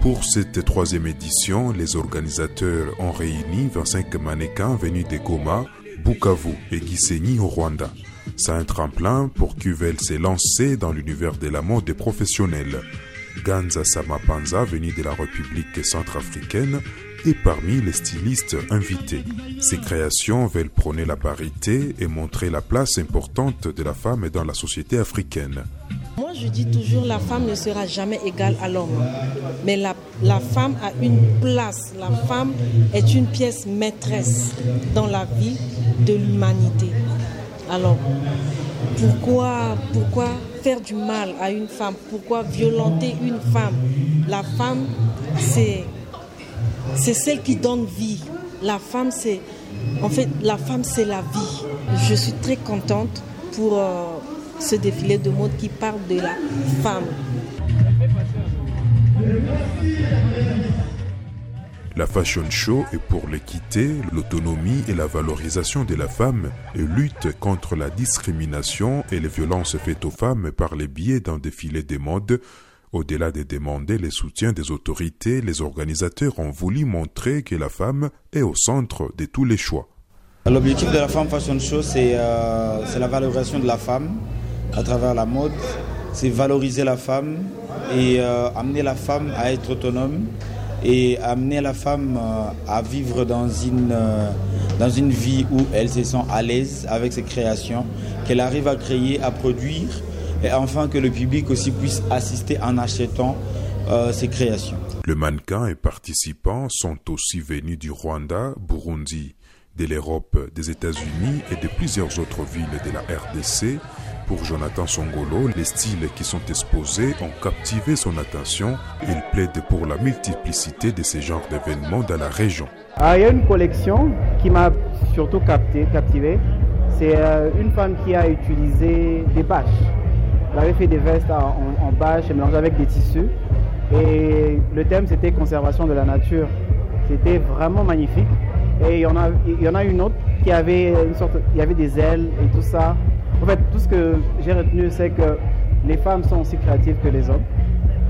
Pour cette troisième édition, les organisateurs ont réuni 25 mannequins venus de Goma, Bukavu et Gisenyi au Rwanda. C'est un tremplin pour qu'Uvel s'est lancé dans l'univers de la mode professionnelle. Ganza Samapanza, venu de la République centrafricaine, est parmi les stylistes invités. Ses créations veulent prôner la parité et montrer la place importante de la femme dans la société africaine. Moi, je dis toujours, la femme ne sera jamais égale à l'homme. Mais la, la, femme a une place. La femme est une pièce maîtresse dans la vie de l'humanité. Alors, pourquoi, pourquoi faire du mal à une femme? Pourquoi violenter une femme? La femme, c'est, celle qui donne vie. La femme, c'est, en fait, la femme, c'est la vie. Je suis très contente pour euh, ce défilé de mode qui parle de la femme. La Fashion Show est pour l'équité, l'autonomie et la valorisation de la femme et lutte contre la discrimination et les violences faites aux femmes par les biais d'un défilé des modes. Au-delà de demander le soutien des autorités, les organisateurs ont voulu montrer que la femme est au centre de tous les choix. L'objectif de la Femme Fashion Show, c'est euh, la valorisation de la femme à travers la mode, c'est valoriser la femme et euh, amener la femme à être autonome et amener la femme euh, à vivre dans une, euh, dans une vie où elle se sent à l'aise avec ses créations, qu'elle arrive à créer, à produire et enfin que le public aussi puisse assister en achetant ses créations. Le mannequin et participants sont aussi venus du Rwanda, Burundi, de l'Europe, des États-Unis et de plusieurs autres villes de la RDC pour Jonathan Songolo, les styles qui sont exposés ont captivé son attention. Il plaide pour la multiplicité de ces genres d'événements dans la région. Ah, il y a une collection qui m'a surtout capté, captivé. C'est euh, une femme qui a utilisé des bâches. Elle avait fait des vestes en, en bâches mélangées avec des tissus. Et le thème, c'était conservation de la nature. C'était vraiment magnifique. Et il y en a, il y en a une autre qui avait une sorte, il y avait des ailes et tout ça. En fait, tout ce que j'ai retenu, c'est que les femmes sont aussi créatives que les hommes.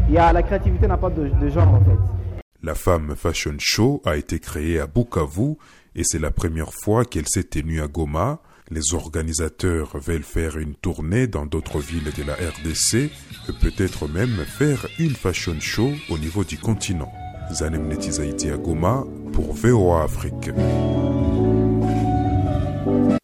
Il y a, la créativité n'a pas de, genre, en fait. La Femme Fashion Show a été créée à Bukavu et c'est la première fois qu'elle s'est tenue à Goma. Les organisateurs veulent faire une tournée dans d'autres villes de la RDC et peut-être même faire une fashion show au niveau du continent. Zanem Netizaiti à Goma pour VOA Afrique.